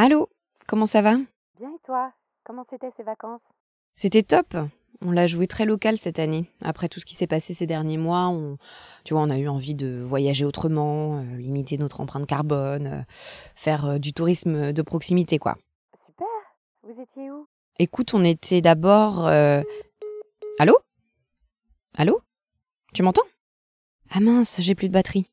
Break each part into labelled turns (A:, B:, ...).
A: Allô Comment ça va?
B: Bien et toi? Comment c'était ces vacances?
A: C'était top. On l'a joué très local cette année. Après tout ce qui s'est passé ces derniers mois, on, tu vois, on a eu envie de voyager autrement, euh, limiter notre empreinte carbone, euh, faire euh, du tourisme de proximité, quoi.
B: Super Vous étiez où?
A: Écoute, on était d'abord. euh, Allô? Allô? Tu m'entends? Ah mince, j'ai plus de batterie.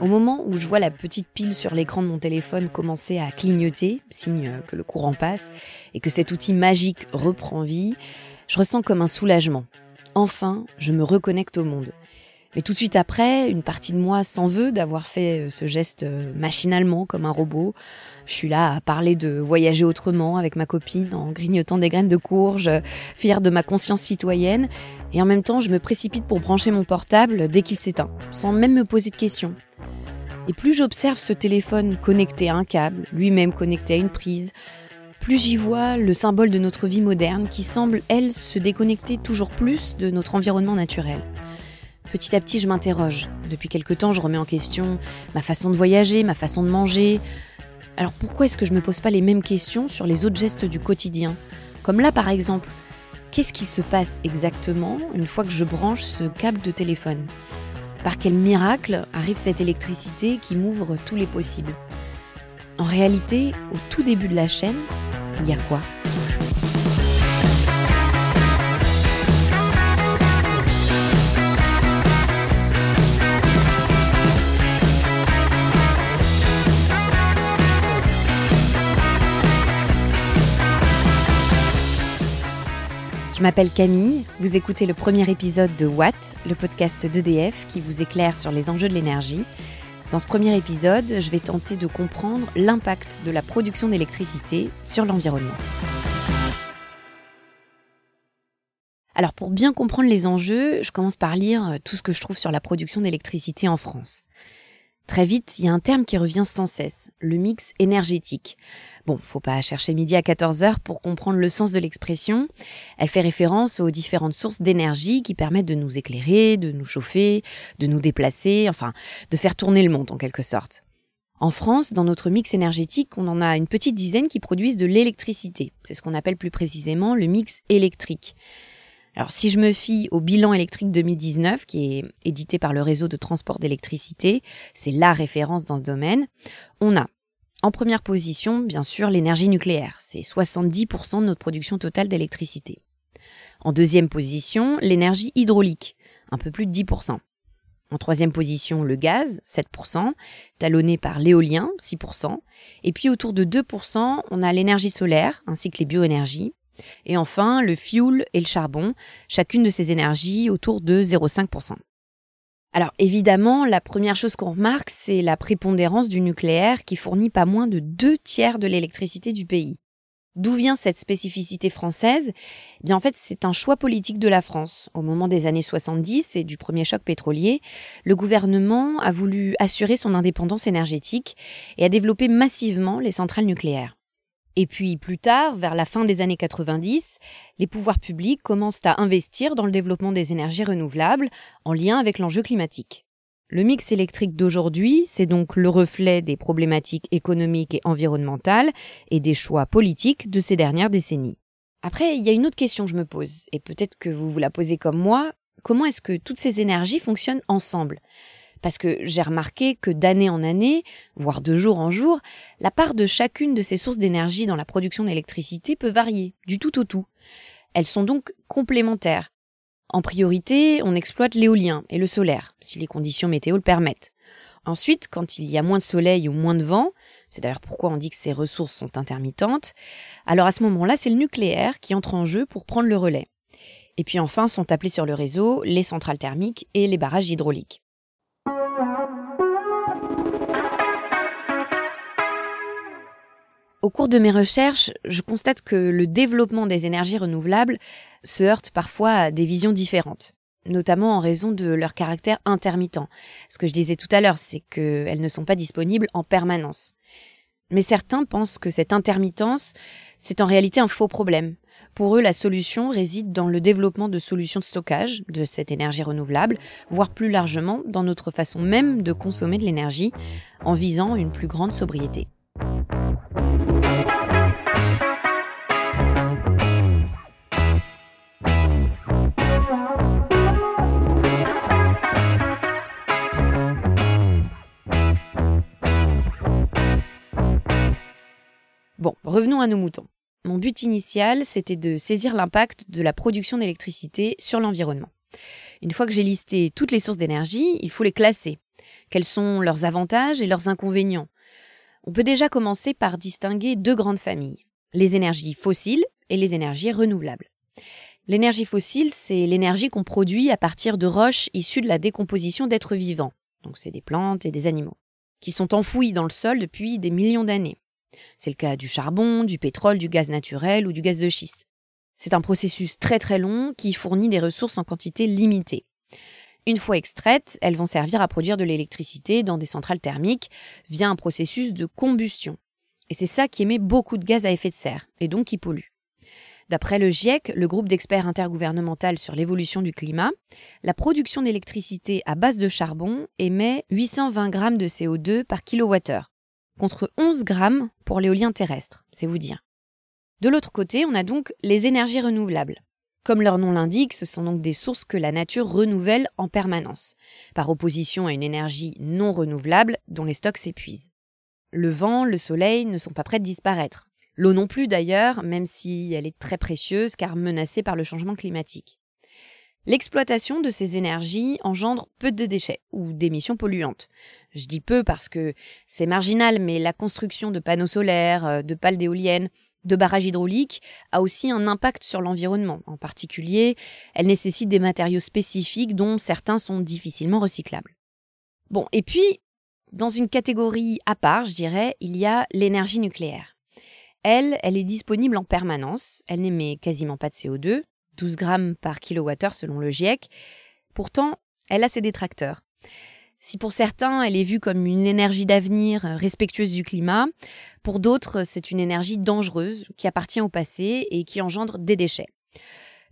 A: Au moment où je vois la petite pile sur l'écran de mon téléphone commencer à clignoter, signe que le courant passe, et que cet outil magique reprend vie, je ressens comme un soulagement. Enfin, je me reconnecte au monde. Mais tout de suite après, une partie de moi s'en veut d'avoir fait ce geste machinalement comme un robot. Je suis là à parler de voyager autrement avec ma copine en grignotant des graines de courge, fière de ma conscience citoyenne. Et en même temps, je me précipite pour brancher mon portable dès qu'il s'éteint, sans même me poser de questions. Et plus j'observe ce téléphone connecté à un câble, lui-même connecté à une prise, plus j'y vois le symbole de notre vie moderne qui semble, elle, se déconnecter toujours plus de notre environnement naturel. Petit à petit, je m'interroge. Depuis quelque temps, je remets en question ma façon de voyager, ma façon de manger. Alors pourquoi est-ce que je me pose pas les mêmes questions sur les autres gestes du quotidien? Comme là, par exemple, qu'est-ce qui se passe exactement une fois que je branche ce câble de téléphone? Par quel miracle arrive cette électricité qui m'ouvre tous les possibles? En réalité, au tout début de la chaîne, il y a quoi? Je m'appelle Camille, vous écoutez le premier épisode de Watt, le podcast d'EDF qui vous éclaire sur les enjeux de l'énergie. Dans ce premier épisode, je vais tenter de comprendre l'impact de la production d'électricité sur l'environnement. Alors pour bien comprendre les enjeux, je commence par lire tout ce que je trouve sur la production d'électricité en France. Très vite, il y a un terme qui revient sans cesse, le mix énergétique. Bon, faut pas chercher midi à 14h pour comprendre le sens de l'expression. Elle fait référence aux différentes sources d'énergie qui permettent de nous éclairer, de nous chauffer, de nous déplacer, enfin, de faire tourner le monde en quelque sorte. En France, dans notre mix énergétique, on en a une petite dizaine qui produisent de l'électricité. C'est ce qu'on appelle plus précisément le mix électrique. Alors si je me fie au bilan électrique 2019 qui est édité par le réseau de transport d'électricité, c'est la référence dans ce domaine, on a en première position, bien sûr, l'énergie nucléaire. C'est 70% de notre production totale d'électricité. En deuxième position, l'énergie hydraulique, un peu plus de 10%. En troisième position, le gaz, 7%, talonné par l'éolien, 6%. Et puis autour de 2%, on a l'énergie solaire, ainsi que les bioénergies. Et enfin, le fuel et le charbon, chacune de ces énergies autour de 0,5%. Alors évidemment, la première chose qu'on remarque, c'est la prépondérance du nucléaire qui fournit pas moins de deux tiers de l'électricité du pays. D'où vient cette spécificité française? Eh Bien en fait, c'est un choix politique de la France. Au moment des années 70 et du premier choc pétrolier, le gouvernement a voulu assurer son indépendance énergétique et a développé massivement les centrales nucléaires. Et puis plus tard, vers la fin des années 90, les pouvoirs publics commencent à investir dans le développement des énergies renouvelables en lien avec l'enjeu climatique. Le mix électrique d'aujourd'hui, c'est donc le reflet des problématiques économiques et environnementales et des choix politiques de ces dernières décennies. Après, il y a une autre question que je me pose, et peut-être que vous vous la posez comme moi, comment est-ce que toutes ces énergies fonctionnent ensemble? Parce que j'ai remarqué que d'année en année, voire de jour en jour, la part de chacune de ces sources d'énergie dans la production d'électricité peut varier, du tout au tout. Elles sont donc complémentaires. En priorité, on exploite l'éolien et le solaire, si les conditions météo le permettent. Ensuite, quand il y a moins de soleil ou moins de vent, c'est d'ailleurs pourquoi on dit que ces ressources sont intermittentes, alors à ce moment-là, c'est le nucléaire qui entre en jeu pour prendre le relais. Et puis enfin sont appelés sur le réseau les centrales thermiques et les barrages hydrauliques. Au cours de mes recherches, je constate que le développement des énergies renouvelables se heurte parfois à des visions différentes, notamment en raison de leur caractère intermittent. Ce que je disais tout à l'heure, c'est qu'elles ne sont pas disponibles en permanence. Mais certains pensent que cette intermittence, c'est en réalité un faux problème. Pour eux, la solution réside dans le développement de solutions de stockage de cette énergie renouvelable, voire plus largement dans notre façon même de consommer de l'énergie, en visant une plus grande sobriété. Bon, revenons à nos moutons. Mon but initial, c'était de saisir l'impact de la production d'électricité sur l'environnement. Une fois que j'ai listé toutes les sources d'énergie, il faut les classer. Quels sont leurs avantages et leurs inconvénients? On peut déjà commencer par distinguer deux grandes familles, les énergies fossiles et les énergies renouvelables. L'énergie fossile, c'est l'énergie qu'on produit à partir de roches issues de la décomposition d'êtres vivants, donc c'est des plantes et des animaux, qui sont enfouis dans le sol depuis des millions d'années. C'est le cas du charbon, du pétrole, du gaz naturel ou du gaz de schiste. C'est un processus très très long qui fournit des ressources en quantité limitée. Une fois extraites, elles vont servir à produire de l'électricité dans des centrales thermiques via un processus de combustion. Et c'est ça qui émet beaucoup de gaz à effet de serre, et donc qui pollue. D'après le GIEC, le groupe d'experts intergouvernemental sur l'évolution du climat, la production d'électricité à base de charbon émet 820 grammes de CO2 par kilowattheure, contre 11 grammes pour l'éolien terrestre, c'est vous dire. De l'autre côté, on a donc les énergies renouvelables. Comme leur nom l'indique, ce sont donc des sources que la nature renouvelle en permanence, par opposition à une énergie non renouvelable dont les stocks s'épuisent. Le vent, le soleil ne sont pas prêts de disparaître. L'eau non plus d'ailleurs, même si elle est très précieuse car menacée par le changement climatique. L'exploitation de ces énergies engendre peu de déchets ou d'émissions polluantes. Je dis peu parce que c'est marginal, mais la construction de panneaux solaires, euh, de pales d'éoliennes, de barrages hydrauliques a aussi un impact sur l'environnement. En particulier, elle nécessite des matériaux spécifiques dont certains sont difficilement recyclables. Bon, et puis, dans une catégorie à part, je dirais, il y a l'énergie nucléaire. Elle, elle est disponible en permanence, elle n'émet quasiment pas de CO2, 12 grammes par kilowattheure selon le GIEC. Pourtant, elle a ses détracteurs. Si pour certains, elle est vue comme une énergie d'avenir euh, respectueuse du climat, pour d'autres, c'est une énergie dangereuse qui appartient au passé et qui engendre des déchets.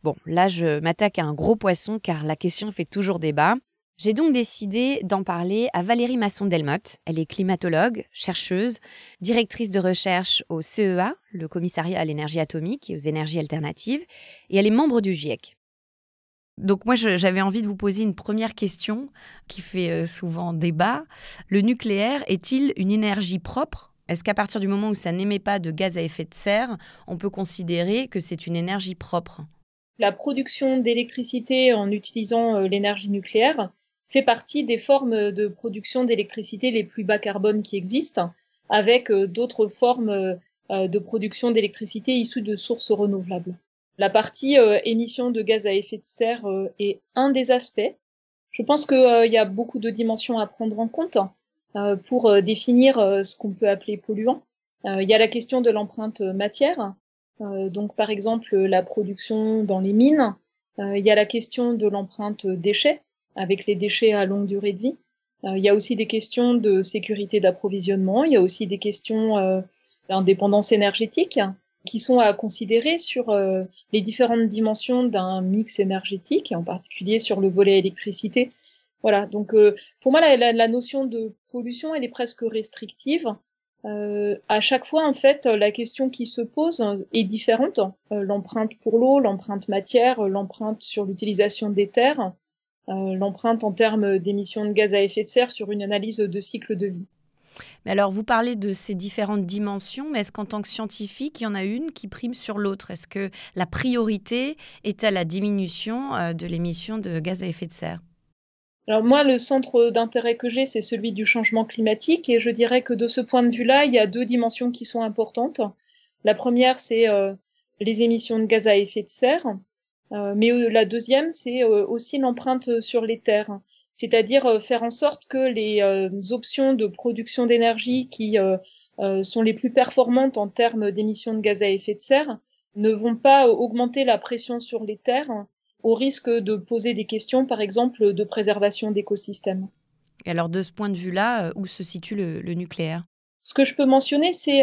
A: Bon, là, je m'attaque à un gros poisson car la question fait toujours débat. J'ai donc décidé d'en parler à Valérie Masson-Delmotte. Elle est climatologue, chercheuse, directrice de recherche au CEA, le commissariat à l'énergie atomique et aux énergies alternatives, et elle est membre du GIEC. Donc moi, j'avais envie de vous poser une première question qui fait euh, souvent débat. Le nucléaire est-il une énergie propre? Est-ce qu'à partir du moment où ça n'émet pas de gaz à effet de serre, on peut considérer que c'est une énergie propre?
C: La production d'électricité en utilisant euh, l'énergie nucléaire fait partie des formes de production d'électricité les plus bas carbone qui existent, avec euh, d'autres formes de production d'électricité issues de sources renouvelables. La partie euh, émission de gaz à effet de serre euh, est un des aspects. Je pense qu'il euh, y a beaucoup de dimensions à prendre en compte pour définir ce qu'on peut appeler polluant. Il y a la question de l'empreinte matière, donc par exemple la production dans les mines. Il y a la question de l'empreinte déchets, avec les déchets à longue durée de vie. Il y a aussi des questions de sécurité d'approvisionnement. Il y a aussi des questions d'indépendance énergétique qui sont à considérer sur euh, les différentes dimensions d'un mix énergétique, en particulier sur le volet électricité. Voilà, donc euh, pour moi, la, notion de pollution, elle est presque restrictive. Euh, à chaque fois, en fait, la question qui se pose est différente. l'empreinte pour l'eau, l'empreinte matière, l'empreinte sur l'utilisation des terres, l'empreinte en termes d'émissions de gaz à effet de serre sur une analyse de cycle de vie.
A: Mais alors, vous parlez de ces différentes dimensions, mais est-ce qu'en tant que scientifique, il y en a une qui prime sur l'autre? Est-ce que la priorité est à la diminution euh, de l'émission de gaz à effet de serre?
C: Alors moi, le centre d'intérêt que j'ai, c'est celui du changement climatique, et je dirais que de ce point de vue-là, il y a deux dimensions qui sont importantes. La première, c'est euh, les émissions de gaz à effet de serre, euh, mais la deuxième, c'est aussi l'empreinte sur les terres c'est-à-dire euh, faire en sorte que les euh, options de production d'énergie qui euh, sont les plus performantes en termes d'émissions de gaz à effet de serre ne vont pas augmenter la pression sur les terres au risque de poser des questions, par exemple, de préservation d'écosystèmes.
A: Alors, de ce point de vue-là, où se situe le, nucléaire?
C: Ce que je peux mentionner, c'est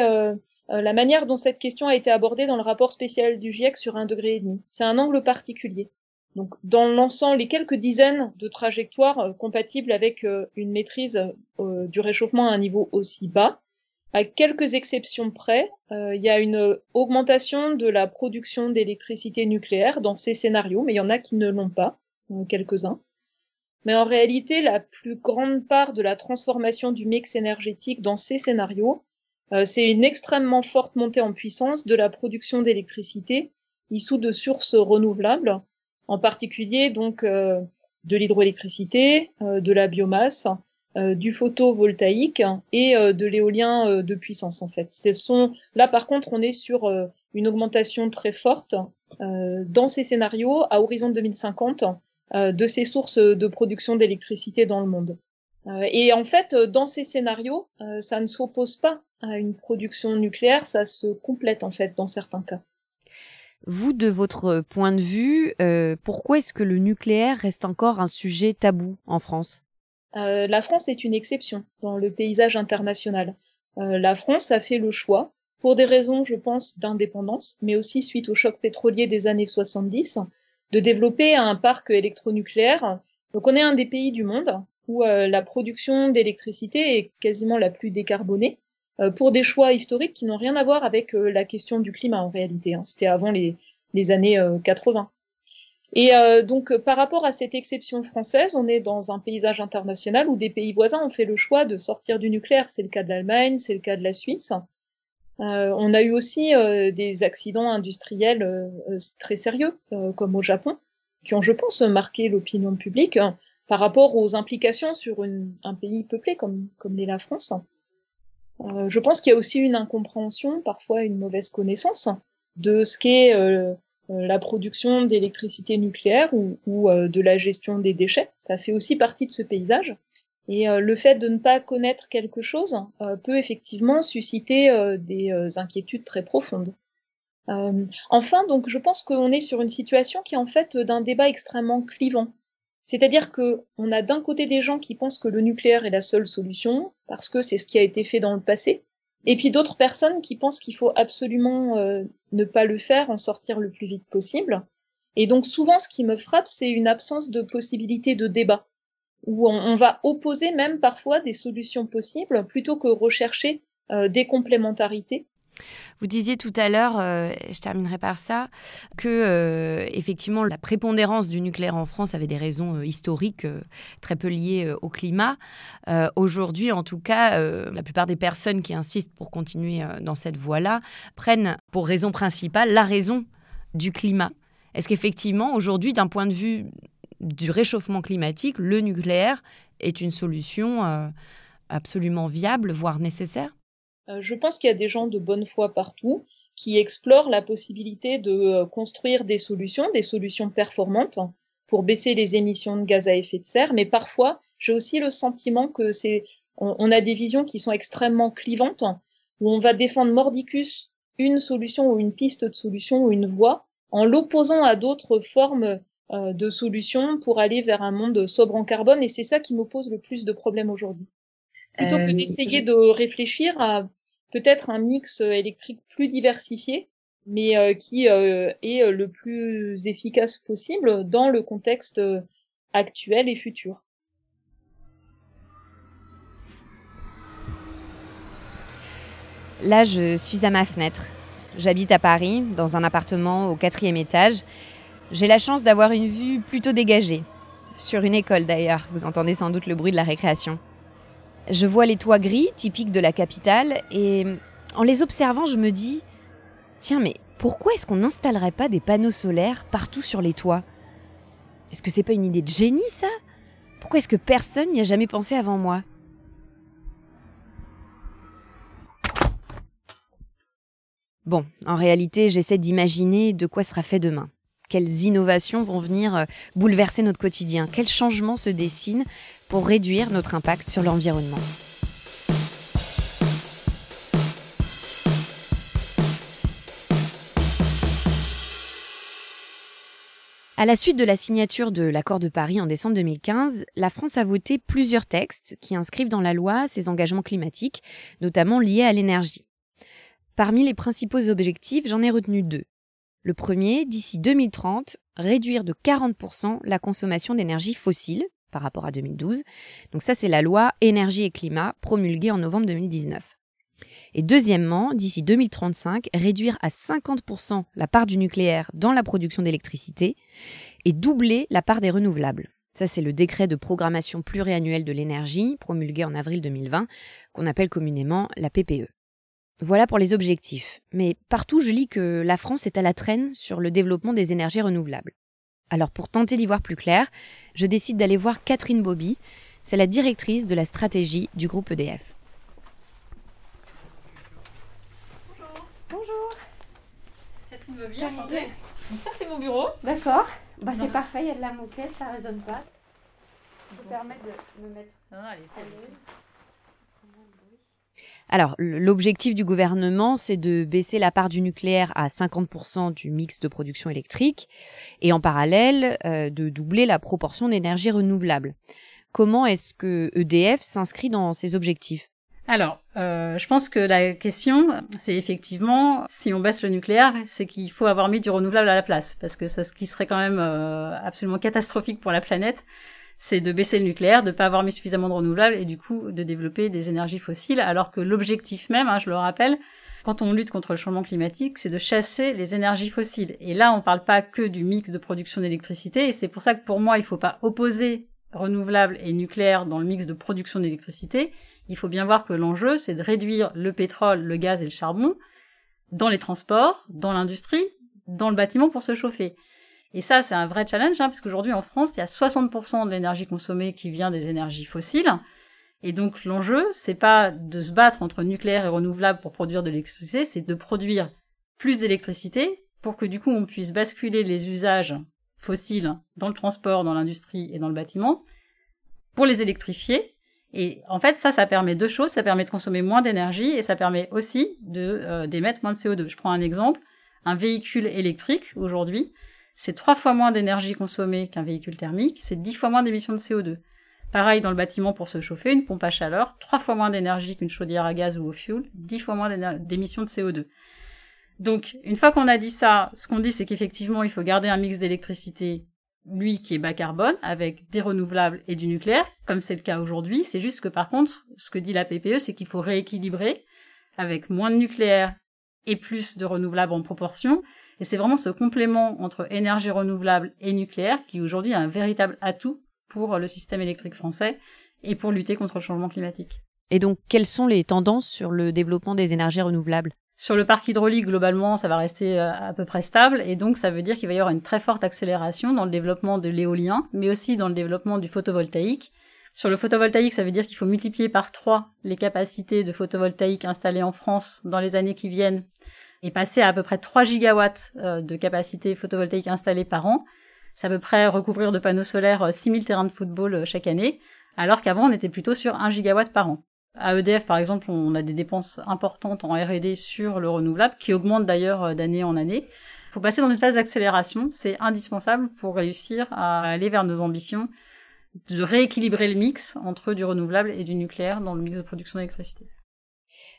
C: la manière dont cette question a été abordée dans le rapport spécial du GIEC sur un degré et demi. C'est un angle particulier. Donc, dans l'ensemble, les quelques dizaines de trajectoires compatibles avec une maîtrise du réchauffement à un niveau aussi bas, à quelques exceptions près, il y a une augmentation de la production d'électricité nucléaire dans ces scénarios, mais il y en a qui ne l'ont pas, quelques-uns. Mais en réalité, la plus grande part de la transformation du mix énergétique dans ces scénarios, euh, c'est une extrêmement forte montée en puissance de la production d'électricité issue de sources renouvelables, en particulier donc euh, de l'hydroélectricité, euh, de la biomasse, du photovoltaïque et de l'éolien de puissance en fait. Là par contre on est sur une augmentation très forte dans ces scénarios à horizon 2050 euh, de ces sources de production d'électricité dans le monde. Euh, et en fait, dans ces scénarios, euh, ça ne s'oppose pas à une production nucléaire, ça se complète en fait dans certains cas.
A: Vous, de votre point de vue, pourquoi est-ce que le nucléaire reste encore un sujet tabou en France?
C: La France est une exception dans le paysage international. la France a fait le choix, pour des raisons, je pense, d'indépendance, mais aussi suite au choc pétrolier des années 70, de développer un parc électronucléaire. Donc on est un des pays du monde où euh, la production d'électricité est quasiment la plus décarbonée euh, pour des choix historiques qui n'ont rien à voir avec euh, la question du climat en réalité. Hein. C'était avant les, années 80. Et donc par rapport à cette exception française, on est dans un paysage international où des pays voisins ont fait le choix de sortir du nucléaire. C'est le cas de l'Allemagne, c'est le cas de la Suisse. On a eu aussi des accidents industriels très sérieux, comme au Japon, qui ont, je pense, marqué l'opinion publique hein, par rapport aux implications sur un pays peuplé comme, comme l'est la France. je pense qu'il y a aussi une incompréhension, parfois une mauvaise connaissance de ce qu'est la production d'électricité nucléaire ou, de la gestion des déchets. Ça fait aussi partie de ce paysage. Et euh, le fait de ne pas connaître quelque chose euh, peut effectivement susciter euh, des inquiétudes très profondes. enfin, donc, je pense qu'on est sur une situation qui est en fait d'un débat extrêmement clivant. C'est-à-dire que on a d'un côté des gens qui pensent que le nucléaire est la seule solution parce que c'est ce qui a été fait dans le passé, et puis d'autres personnes qui pensent qu'il faut absolument ne pas le faire, en sortir le plus vite possible. Et donc souvent, ce qui me frappe, c'est une absence de possibilité de débat où on, va opposer même parfois des solutions possibles plutôt que rechercher euh, des complémentarités.
A: Vous disiez tout à l'heure, euh, je terminerai par ça, que euh, effectivement la prépondérance du nucléaire en France avait des raisons historiques très peu liées au climat. Aujourd'hui, en tout cas, la plupart des personnes qui insistent pour continuer dans cette voie-là prennent pour raison principale la raison du climat. Est-ce qu'effectivement, aujourd'hui, d'un point de vue du réchauffement climatique, le nucléaire est une solution euh, absolument viable, voire nécessaire?
C: euh, Je pense qu'il y a des gens de bonne foi partout qui explorent la possibilité de euh, construire des solutions, des solutions performantes pour baisser les émissions de gaz à effet de serre, mais parfois j'ai aussi le sentiment que c'est on, a des visions qui sont extrêmement clivantes, où on va défendre mordicus une solution ou une piste de solution ou une voie en l'opposant à d'autres formes euh, de solutions pour aller vers un monde sobre en carbone. Et c'est ça qui me pose le plus de problèmes aujourd'hui. Plutôt que euh, d'essayer de réfléchir à peut-être un mix électrique plus diversifié, mais euh, qui est le plus efficace possible dans le contexte actuel et futur.
A: Là, je suis à ma fenêtre. J'habite à Paris, dans un appartement au quatrième étage. J'ai la chance d'avoir une vue plutôt dégagée. Sur une école d'ailleurs, vous entendez sans doute le bruit de la récréation. Je vois les toits gris, typiques de la capitale, et en les observant, je me dis Tiens, mais pourquoi est-ce qu'on n'installerait pas des panneaux solaires partout sur les toits? Est-ce que c'est pas une idée de génie, ça? Pourquoi est-ce que personne n'y a jamais pensé avant moi? Bon, en réalité, j'essaie d'imaginer de quoi sera fait demain. Quelles innovations vont venir euh, bouleverser notre quotidien? Quels changements se dessinent pour réduire notre impact sur l'environnement À la suite de la signature de l'accord de Paris en décembre 2015, la France a voté plusieurs textes qui inscrivent dans la loi ses engagements climatiques, notamment liés à l'énergie. Parmi les principaux objectifs, j'en ai retenu deux. Le premier, d'ici 2030, réduire de 40% la consommation d'énergie fossile par rapport à 2012. Donc ça, c'est la loi énergie et climat promulguée en novembre 2019. Et deuxièmement, d'ici 2035, réduire à 50% la part du nucléaire dans la production d'électricité et doubler la part des renouvelables. Ça, c'est le décret de programmation pluriannuelle de l'énergie, promulgué en avril 2020, qu'on appelle communément la PPE. Voilà pour les objectifs. Mais partout, je lis que la France est à la traîne sur le développement des énergies renouvelables. Alors pour tenter d'y voir plus clair, je décide d'aller voir Catherine Bobby, c'est la directrice de la stratégie du groupe EDF.
C: Donc ça, c'est mon bureau.
B: D'accord. Bah, c'est
C: Non.
B: parfait, il y a de la moquette, ça résonne pas. Je vous permets de me mettre
C: Ah, allez,
B: l'aise.
A: Alors, l'objectif du gouvernement, c'est de baisser la part du nucléaire à 50% du mix de production électrique et en parallèle euh, de doubler la proportion d'énergie renouvelable. Comment est-ce que EDF s'inscrit dans ces objectifs?
D: Alors, euh, je pense que la question, c'est effectivement, si on baisse le nucléaire, c'est qu'il faut avoir mis du renouvelable à la place, parce que ce qui serait quand même euh, absolument catastrophique pour la planète, c'est de baisser le nucléaire, de pas avoir mis suffisamment de renouvelables et du coup de développer des énergies fossiles, alors que l'objectif même, hein, je le rappelle, quand on lutte contre le changement climatique, c'est de chasser les énergies fossiles. Et là, on parle pas que du mix de production d'électricité, et c'est pour ça que pour moi, il faut pas opposer renouvelable et nucléaire dans le mix de production d'électricité. Il faut bien voir que l'enjeu, c'est de réduire le pétrole, le gaz et le charbon dans les transports, dans l'industrie, dans le bâtiment pour se chauffer. Et ça, c'est un vrai challenge, hein, parce qu'aujourd'hui, en France, il y a 60% de l'énergie consommée qui vient des énergies fossiles. Et donc, l'enjeu, c'est pas de se battre entre nucléaire et renouvelable pour produire de l'électricité, c'est de produire plus d'électricité pour que, du coup, on puisse basculer les usages fossiles dans le transport, dans l'industrie et dans le bâtiment pour les électrifier. Et en fait, ça, ça permet deux choses. Ça permet de consommer moins d'énergie et ça permet aussi de euh, d'émettre moins de CO2. Je prends un exemple. Un véhicule électrique, aujourd'hui, c'est trois fois moins d'énergie consommée qu'un véhicule thermique, c'est dix fois moins d'émissions de CO2. Pareil dans le bâtiment pour se chauffer, une pompe à chaleur, trois fois moins d'énergie qu'une chaudière à gaz ou au fioul, dix fois moins d'émissions de CO2. Donc, une fois qu'on a dit ça, ce qu'on dit, c'est qu'effectivement, il faut garder un mix d'électricité, lui, qui est bas carbone, avec des renouvelables et du nucléaire, comme c'est le cas aujourd'hui. C'est juste que, par contre, ce que dit la PPE, c'est qu'il faut rééquilibrer avec moins de nucléaire et plus de renouvelables en proportion. Et c'est vraiment ce complément entre énergie renouvelable et nucléaire qui, aujourd'hui, est un véritable atout pour le système électrique français et pour lutter contre le changement climatique.
A: Et donc, quelles sont les tendances sur le développement des énergies renouvelables?
D: Sur le parc hydraulique, globalement, ça va rester euh, à peu près stable, et donc ça veut dire qu'il va y avoir une très forte accélération dans le développement de l'éolien, mais aussi dans le développement du photovoltaïque. Sur le photovoltaïque, ça veut dire qu'il faut multiplier par trois les capacités de photovoltaïque installées en France dans les années qui viennent, et passer à à peu près 3 gigawatts euh, de capacité photovoltaïque installée par an. C'est à peu près recouvrir de panneaux solaires euh, 6000 terrains de football euh, chaque année, alors qu'avant on était plutôt sur 1 gigawatt par an. À EDF, par exemple, on a des dépenses importantes en R&D sur le renouvelable, qui augmentent d'ailleurs euh, d'année en année. Il faut passer dans une phase d'accélération, c'est indispensable pour réussir à aller vers nos ambitions de rééquilibrer le mix entre du renouvelable et du nucléaire dans le mix de production d'électricité.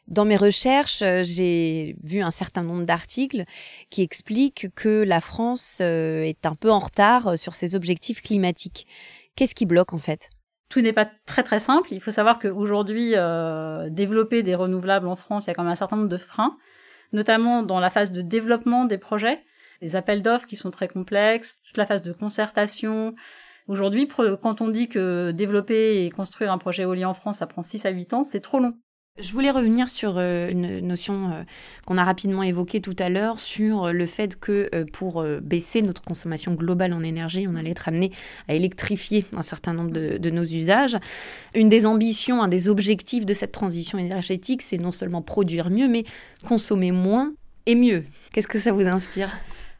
A: Dans mes recherches, euh, j'ai vu un certain nombre d'articles qui expliquent que la France euh, est un peu en retard euh, sur ses objectifs climatiques. Qu'est-ce qui bloque en fait?
D: Tout n'est pas très très simple. Il faut savoir qu'aujourd'hui, euh, développer des renouvelables en France, il y a quand même un certain nombre de freins, notamment dans la phase de développement des projets, les appels d'offres qui sont très complexes, toute la phase de concertation. Aujourd'hui, quand on dit que développer et construire un projet éolien en France, ça prend 6 à 8 ans, c'est trop long.
A: Je voulais revenir sur euh, une notion euh, qu'on a rapidement évoquée tout à l'heure sur euh, le fait que pour baisser notre consommation globale en énergie, on allait être amené à électrifier un certain nombre de nos usages. Une des ambitions, un des objectifs de cette transition énergétique, c'est non seulement produire mieux, mais consommer moins et mieux. Qu'est-ce que ça vous inspire?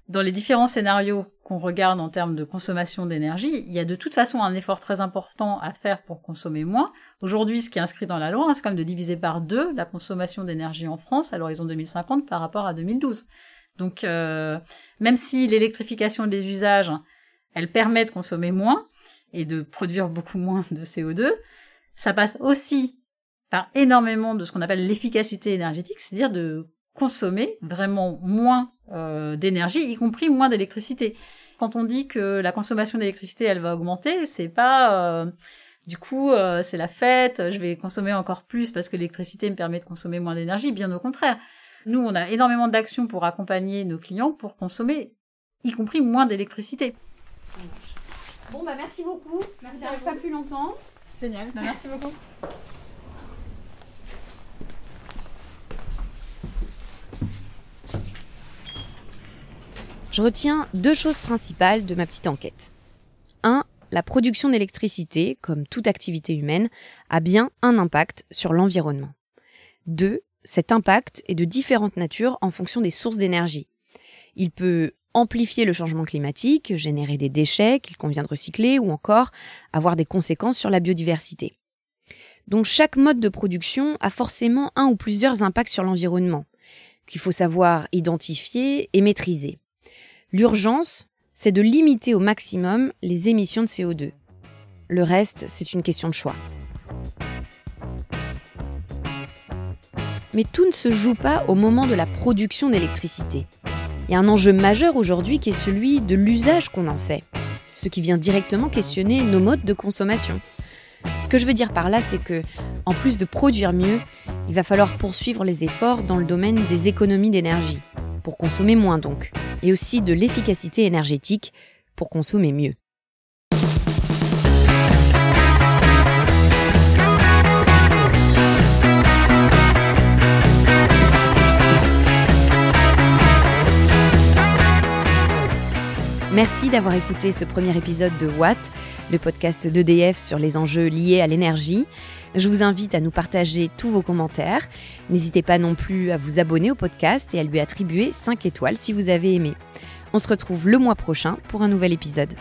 D: Dans les différents scénarios qu'on regarde en termes de consommation d'énergie, il y a de toute façon un effort très important à faire pour consommer moins. Aujourd'hui, ce qui est inscrit dans la loi, hein, c'est quand même de diviser par deux la consommation d'énergie en France à l'horizon 2050 par rapport à 2012. Donc, euh, même si l'électrification des usages elle permet de consommer moins et de produire beaucoup moins de CO2. Ça passe aussi par énormément de ce qu'on appelle l'efficacité énergétique, c'est-à-dire de consommer vraiment moins euh, d'énergie, y compris moins d'électricité. Quand on dit que la consommation d'électricité elle va augmenter, c'est pas euh, du coup euh, c'est la fête, je vais consommer encore plus parce que l'électricité me permet de consommer moins d'énergie. Bien au contraire, nous on a énormément d'actions pour accompagner nos clients pour consommer, y compris moins d'électricité.
A: Bon bah merci beaucoup.
D: Merci
A: Ça pas plus longtemps.
D: Génial. Bah, merci beaucoup.
A: Je retiens deux choses principales de ma petite enquête. 1. La production d'électricité, comme toute activité humaine, a bien un impact sur l'environnement. 2. Cet impact est de différentes natures en fonction des sources d'énergie. Il peut amplifier le changement climatique, générer des déchets qu'il convient de recycler ou encore avoir des conséquences sur la biodiversité. Donc chaque mode de production a forcément un ou plusieurs impacts sur l'environnement, qu'il faut savoir identifier et maîtriser. L'urgence, c'est de limiter au maximum les émissions de CO2. Le reste, c'est une question de choix. Mais tout ne se joue pas au moment de la production d'électricité. Il y a un enjeu majeur aujourd'hui qui est celui de l'usage qu'on en fait, ce qui vient directement questionner nos modes de consommation. Ce que je veux dire par là, c'est que, en plus de produire mieux, il va falloir poursuivre les efforts dans le domaine des économies d'énergie, pour consommer moins donc, et aussi de l'efficacité énergétique pour consommer mieux. Merci d'avoir écouté ce premier épisode de Watt, le podcast d'EDF sur les enjeux liés à l'énergie. Je vous invite à nous partager tous vos commentaires. N'hésitez pas non plus à vous abonner au podcast et à lui attribuer 5 étoiles si vous avez aimé. On se retrouve le mois prochain pour un nouvel épisode.